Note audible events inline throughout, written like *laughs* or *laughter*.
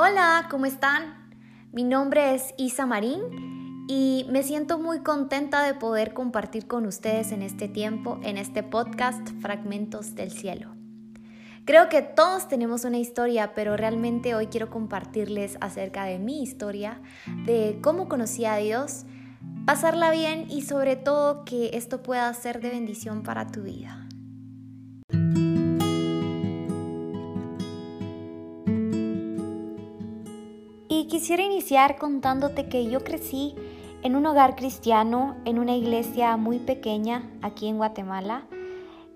Hola, ¿cómo están? Mi nombre es Isa Marín y me siento muy contenta de poder compartir con ustedes en este tiempo, en este podcast Fragmentos del Cielo. Creo que todos tenemos una historia, pero realmente hoy quiero compartirles acerca de mi historia, de cómo conocí a Dios, pasarla bien y sobre todo que esto pueda ser de bendición para tu vida. Quisiera iniciar contándote que yo crecí en un hogar cristiano, en una iglesia muy pequeña aquí en Guatemala.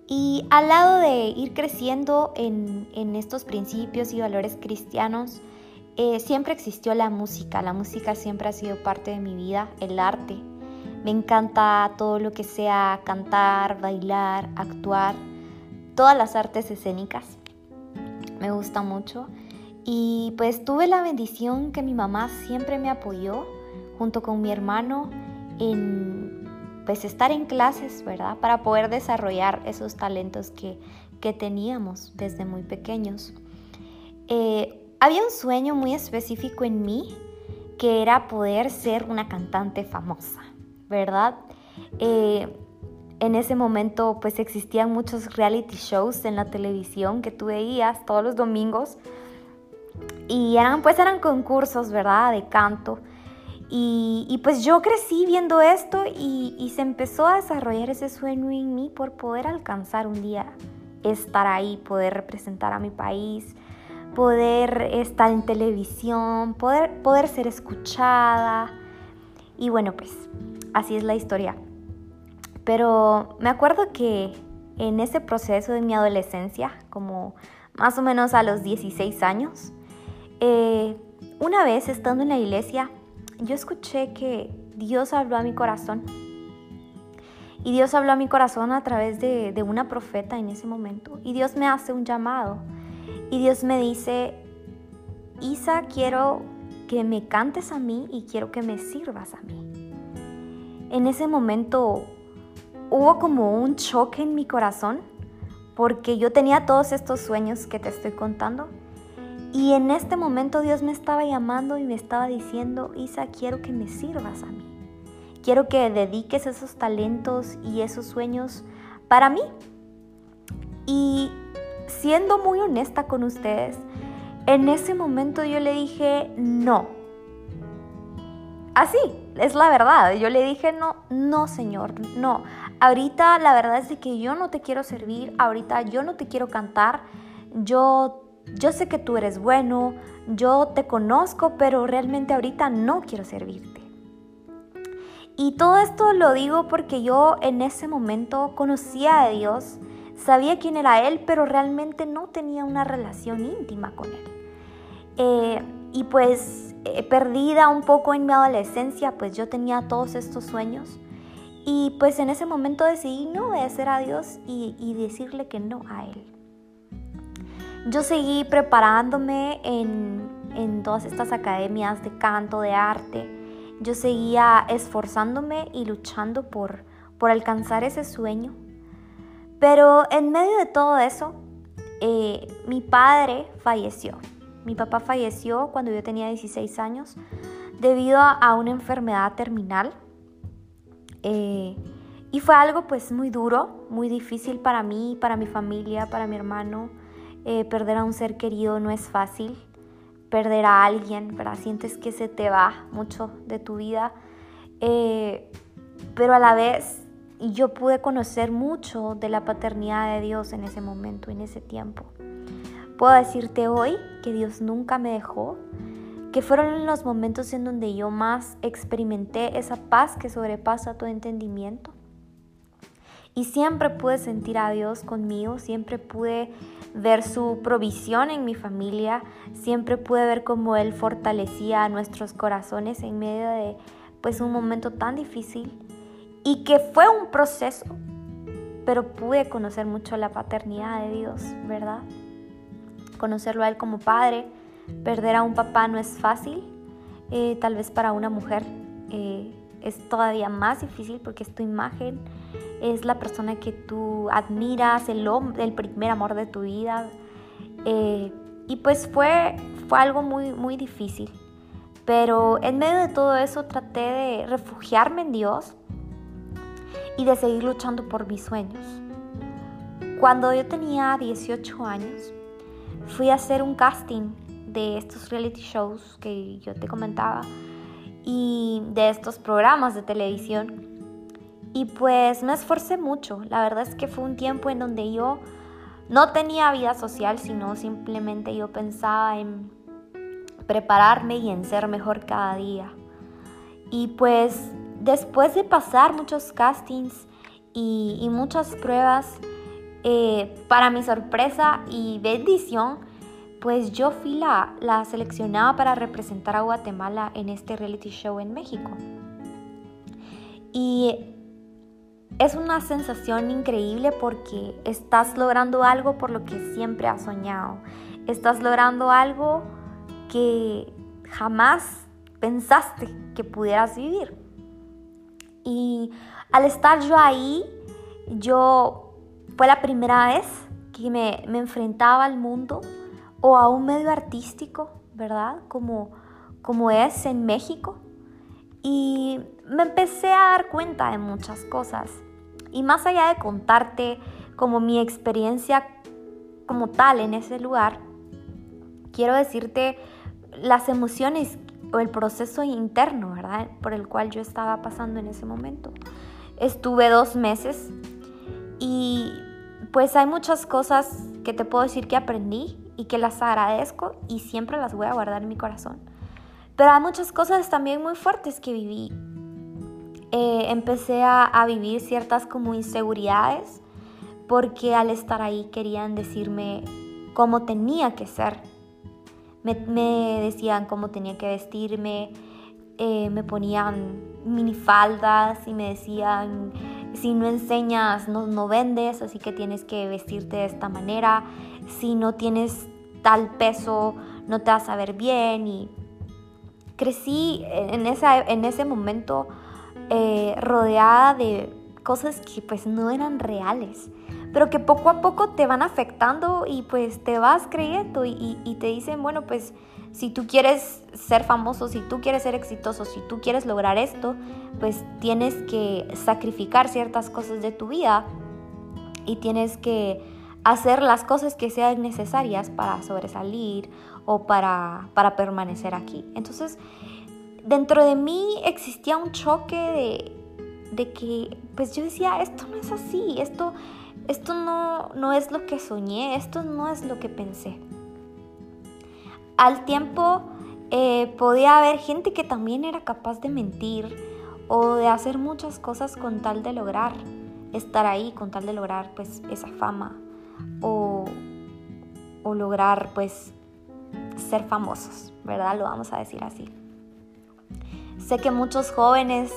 Y al lado de ir creciendo en, estos principios y valores cristianos, eh, siempre existió la música. La música siempre ha sido parte de mi vida, el arte. Me encanta todo lo que sea cantar, bailar, actuar, todas las artes escénicas. Me gusta mucho. Y pues tuve la bendición que mi mamá siempre me apoyó junto con mi hermano en pues estar en clases, ¿verdad? Para poder desarrollar esos talentos que, teníamos desde muy pequeños. Eh, había un sueño muy específico en mí que era poder ser una cantante famosa, ¿verdad? Eh, en ese momento pues existían muchos reality shows en la televisión que tú veías todos los domingos y eran pues eran concursos, ¿verdad? De canto. Y, pues yo crecí viendo esto y, se empezó a desarrollar ese sueño en mí por poder alcanzar un día estar ahí, poder representar a mi país, poder estar en televisión, poder, poder ser escuchada. Y bueno, pues así es la historia. Pero me acuerdo que en ese proceso de mi adolescencia, como más o menos a los 16 años, eh, una vez estando en la iglesia, yo escuché que Dios habló a mi corazón. Y Dios habló a mi corazón a través de, de, una profeta en ese momento. Y Dios me hace un llamado. Y Dios me dice, Isa, quiero que me cantes a mí y quiero que me sirvas a mí. En ese momento hubo como un choque en mi corazón porque yo tenía todos estos sueños que te estoy contando y en este momento Dios me estaba llamando y me estaba diciendo, Isa, quiero que me sirvas a mí. Quiero que dediques esos talentos y esos sueños para mí. Y siendo muy honesta con ustedes, en ese momento yo le dije, no. Así, es la verdad. Yo le dije, no, no, Señor, no. Ahorita la verdad es que yo no te quiero servir, ahorita yo no te quiero cantar, yo yo sé que tú eres bueno, yo te conozco, pero realmente ahorita no quiero servirte. Y todo esto lo digo porque yo en ese momento conocía a Dios, sabía quién era Él, pero realmente no tenía una relación íntima con Él. Eh, y pues eh, perdida un poco en mi adolescencia, pues yo tenía todos estos sueños. Y pues en ese momento decidí no obedecer a Dios y decirle que no a Él. Yo seguí preparándome en, todas estas academias de canto, de arte. Yo seguía esforzándome y luchando por, por alcanzar ese sueño. Pero en medio de todo eso, eh, mi padre falleció. Mi papá falleció cuando yo tenía 16 años debido a, una enfermedad terminal. Eh, y fue algo pues muy duro, muy difícil para mí, para mi familia, para mi hermano. Eh, perder a un ser querido no es fácil. Perder a alguien, ¿verdad? Sientes que se te va mucho de tu vida. Eh, pero a la vez yo pude conocer mucho de la paternidad de Dios en ese momento, en ese tiempo. Puedo decirte hoy que Dios nunca me dejó, que fueron los momentos en donde yo más experimenté esa paz que sobrepasa todo entendimiento. Y siempre pude sentir a Dios conmigo, siempre pude ver su provisión en mi familia, siempre pude ver cómo Él fortalecía nuestros corazones en medio de pues un momento tan difícil y que fue un proceso, pero pude conocer mucho la paternidad de Dios, ¿verdad? Conocerlo a Él como padre, perder a un papá no es fácil, eh, tal vez para una mujer eh, es todavía más difícil porque es tu imagen, es la persona que tú admiras, el, el primer amor de tu vida. Eh, y pues fue, fue algo muy, muy difícil. Pero en medio de todo eso traté de refugiarme en Dios y de seguir luchando por mis sueños. Cuando yo tenía 18 años, fui a hacer un casting de estos reality shows que yo te comentaba y de estos programas de televisión. Y pues me esforcé mucho. La verdad es que fue un tiempo en donde yo no tenía vida social, sino simplemente yo pensaba en prepararme y en ser mejor cada día. Y pues después de pasar muchos castings y, muchas pruebas, eh, para mi sorpresa y bendición, pues yo fui la, seleccionada para representar a Guatemala en este reality show en México. Y es una sensación increíble porque estás logrando algo por lo que siempre has soñado. Estás logrando algo que jamás pensaste que pudieras vivir. Y al estar yo ahí, yo fue la primera vez que me enfrentaba al mundo o a un medio artístico, ¿verdad? Como, como es en México. Y me empecé a dar cuenta de muchas cosas. Y más allá de contarte como mi experiencia como tal en ese lugar, quiero decirte las emociones o el proceso interno, ¿verdad? Por el cual yo estaba pasando en ese momento. Estuve dos meses y pues hay muchas cosas que te puedo decir que aprendí y que las agradezco y siempre las voy a guardar en mi corazón. Pero hay muchas cosas también muy fuertes que viví. Eh, empecé a, vivir ciertas como inseguridades porque al estar ahí querían decirme cómo tenía que ser me, decían cómo tenía que vestirme, eh, me ponían minifaldas y me decían, si no enseñas, no, no vendes, así que tienes que vestirte de esta manera, si no tienes tal peso, no te vas a ver bien. Y crecí en, esa, en ese momento eh, rodeada de cosas que pues no eran reales pero que poco a poco te van afectando y pues te vas creyendo y, te dicen, bueno, pues si tú quieres ser famoso, si tú quieres ser exitoso, si tú quieres lograr esto, pues tienes que sacrificar ciertas cosas de tu vida y tienes que hacer las cosas que sean necesarias para sobresalir o para, para permanecer aquí. Entonces, dentro de mí existía un choque de, de que, pues yo decía, esto no es así, esto esto no, no es lo que soñé, esto no es lo que pensé. Al tiempo eh, podía haber gente que también era capaz de mentir o de hacer muchas cosas con tal de lograr estar ahí, con tal de lograr pues esa fama o, lograr pues ser famosos, ¿verdad? Lo vamos a decir así. Sé que muchos jóvenes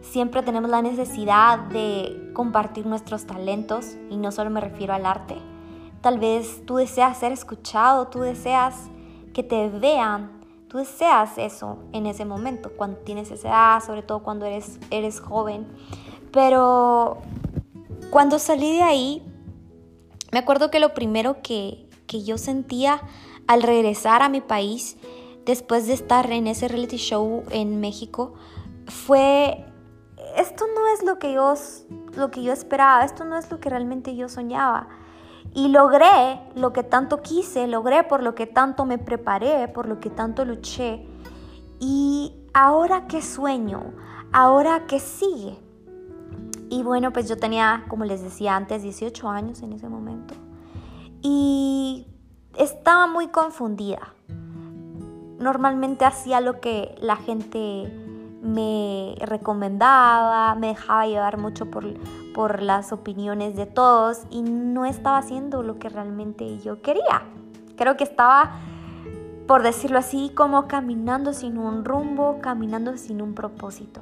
siempre tenemos la necesidad de compartir nuestros talentos y no solo me refiero al arte. Tal vez tú deseas ser escuchado, tú deseas que te vean, tú deseas eso en ese momento, cuando tienes esa edad, sobre todo cuando eres, eres joven. Pero cuando salí de ahí, me acuerdo que lo primero que, que yo sentía al regresar a mi país, después de estar en ese reality show en México, fue esto no es lo que yo, lo que yo esperaba, esto no es lo que realmente yo soñaba. Y logré lo que tanto quise, logré por lo que tanto me preparé, por lo que tanto luché. Y ahora qué sueño, ahora qué sigue. Y bueno, pues yo tenía, como les decía antes, 18 años en ese momento. Y estaba muy confundida. Normalmente hacía lo que la gente me recomendaba, me dejaba llevar mucho por, por las opiniones de todos y no estaba haciendo lo que realmente yo quería. Creo que estaba, por decirlo así, como caminando sin un rumbo, caminando sin un propósito.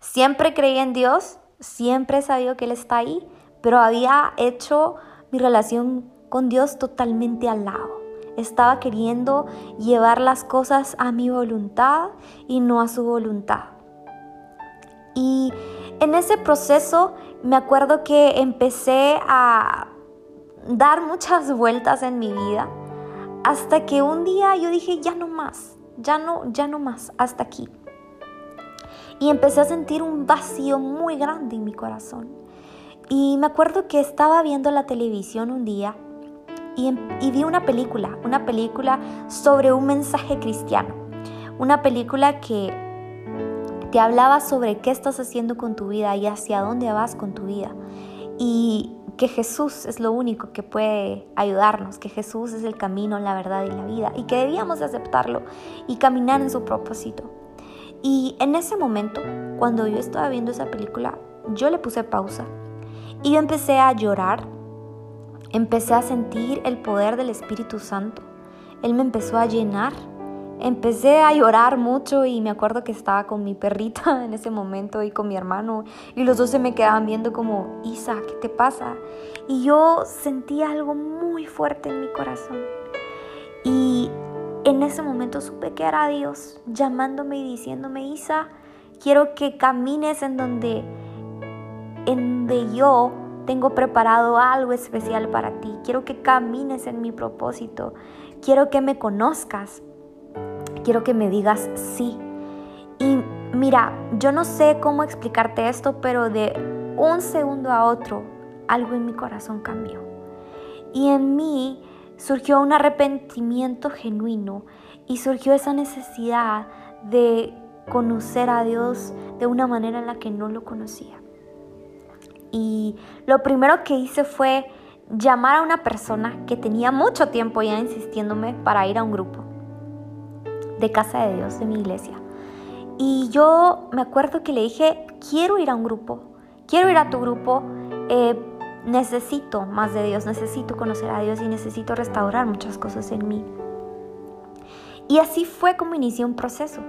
Siempre creí en Dios, siempre he sabido que Él está ahí, pero había hecho mi relación con Dios totalmente al lado. Estaba queriendo llevar las cosas a mi voluntad y no a su voluntad. Y en ese proceso me acuerdo que empecé a dar muchas vueltas en mi vida, hasta que un día yo dije, ya no más, ya no, ya no más, hasta aquí. Y empecé a sentir un vacío muy grande en mi corazón. Y me acuerdo que estaba viendo la televisión un día y, em, y vi una película, una película sobre un mensaje cristiano. Una película que te hablaba sobre qué estás haciendo con tu vida y hacia dónde vas con tu vida. Y que Jesús es lo único que puede ayudarnos, que Jesús es el camino, la verdad y la vida, y que debíamos aceptarlo y caminar en su propósito. Y en ese momento, cuando yo estaba viendo esa película, yo le puse pausa y yo empecé a llorar, empecé a sentir el poder del Espíritu Santo. Él me empezó a llenar empecé a llorar mucho y me acuerdo que estaba con mi perrita *laughs* en ese momento y con mi hermano y los dos se me quedaban viendo como, Isa, ¿qué te pasa? Y yo sentí algo muy fuerte en mi corazón. Y en ese momento supe que era Dios llamándome y diciéndome, Isa, quiero que camines en donde, en donde yo tengo preparado algo especial para ti. Quiero que camines en mi propósito. Quiero que me conozcas quiero que me digas sí. Y mira, yo no sé cómo explicarte esto, pero de un segundo a otro, algo en mi corazón cambió. Y en mí surgió un arrepentimiento genuino y surgió esa necesidad de conocer a Dios de una manera en la que no lo conocía. Y lo primero que hice fue llamar a una persona que tenía mucho tiempo ya insistiéndome para ir a un grupo de casa de Dios, de mi iglesia. Y yo me acuerdo que le dije, quiero ir a un grupo, quiero ir a tu grupo, eh, necesito más de Dios, necesito conocer a Dios y necesito restaurar muchas cosas en mí. Y así fue como inicié un proceso.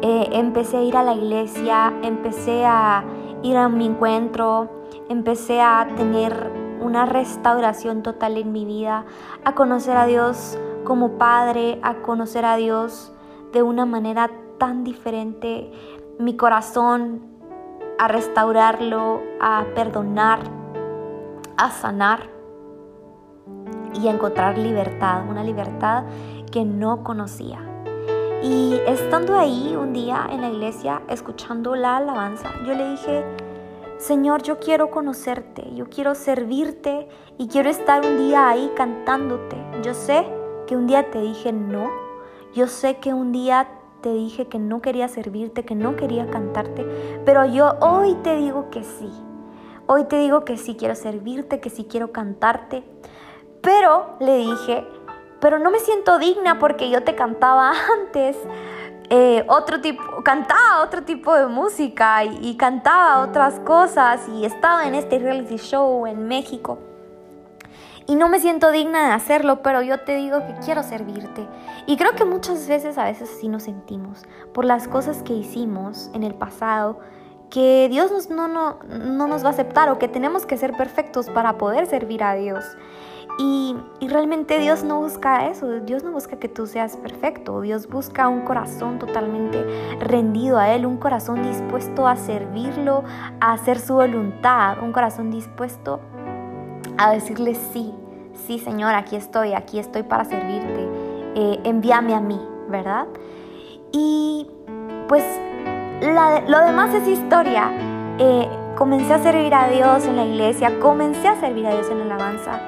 Eh, empecé a ir a la iglesia, empecé a ir a mi encuentro, empecé a tener una restauración total en mi vida, a conocer a Dios como padre a conocer a Dios de una manera tan diferente, mi corazón a restaurarlo, a perdonar, a sanar y a encontrar libertad, una libertad que no conocía. Y estando ahí un día en la iglesia, escuchando la alabanza, yo le dije, Señor, yo quiero conocerte, yo quiero servirte y quiero estar un día ahí cantándote. Yo sé que un día te dije no. Yo sé que un día te dije que no quería servirte, que no quería cantarte, pero yo hoy te digo que sí. Hoy te digo que sí quiero servirte, que sí quiero cantarte. Pero le dije, pero no me siento digna porque yo te cantaba *laughs* antes. Eh, otro tipo, cantaba otro tipo de música y, y cantaba otras cosas y estaba en este reality show en México y no me siento digna de hacerlo, pero yo te digo que quiero servirte. Y creo que muchas veces, a veces así nos sentimos, por las cosas que hicimos en el pasado, que Dios no, no, no nos va a aceptar o que tenemos que ser perfectos para poder servir a Dios. Y, y, realmente Dios no busca eso, Dios no busca que tú seas perfecto, Dios busca un corazón totalmente rendido a Él, un corazón dispuesto a servirlo, a hacer su voluntad, un corazón dispuesto a decirle sí, sí Señor, aquí estoy, aquí estoy para servirte, eh, envíame a mí, ¿verdad? Y pues lo demás es historia. Eh, comencé a servir a Dios en la iglesia, comencé a servir a Dios en la alabanza.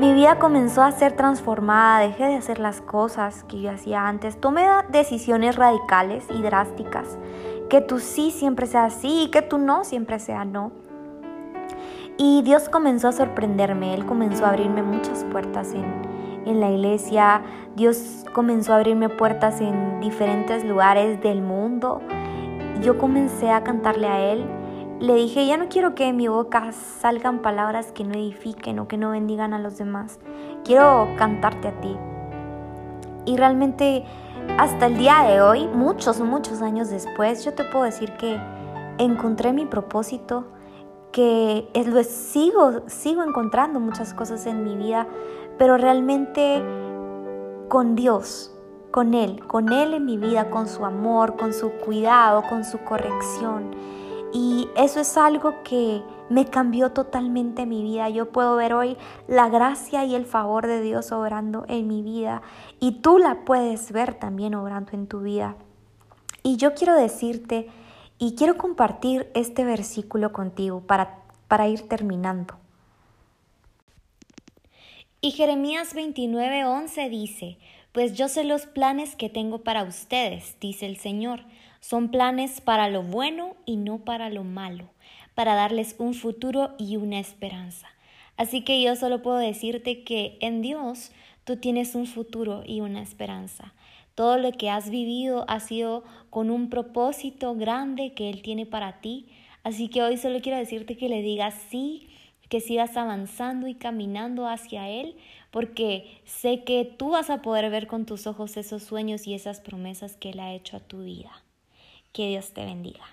Mi vida comenzó a ser transformada, dejé de hacer las cosas que yo hacía antes, tomé decisiones radicales y drásticas, que tú sí siempre sea sí y que tú no siempre sea no. Y Dios comenzó a sorprenderme, Él comenzó a abrirme muchas puertas en, la iglesia, Dios comenzó a abrirme puertas en diferentes lugares del mundo. Yo comencé a cantarle a Él. Le dije, ya no quiero que de mi boca salgan palabras que no edifiquen o que no bendigan a los demás. Quiero cantarte a ti. Y realmente hasta el día de hoy, muchos, muchos años después, yo te puedo decir que encontré mi propósito que lo sigo, sigo encontrando muchas cosas en mi vida, pero realmente con Dios, con Él, con Él en mi vida, con su amor, con su cuidado, con su corrección. Y eso es algo que me cambió totalmente mi vida. Yo puedo ver hoy la gracia y el favor de Dios obrando en mi vida y tú la puedes ver también obrando en tu vida. Y yo quiero decirte y quiero compartir este versículo contigo para, para ir terminando. Y Jeremías 29:11 dice, Pues yo sé los planes que tengo para ustedes, dice el Señor. Son planes para lo bueno y no para lo malo, para darles un futuro y una esperanza. Así que yo solo puedo decirte que en Dios tú tienes un futuro y una esperanza. Todo lo que has vivido ha sido con un propósito grande que Él tiene para ti. Así que hoy solo quiero decirte que le digas sí, que sigas avanzando y caminando hacia Él, porque sé que tú vas a poder ver con tus ojos esos sueños y esas promesas que Él ha hecho a tu vida. Que Dios te bendiga.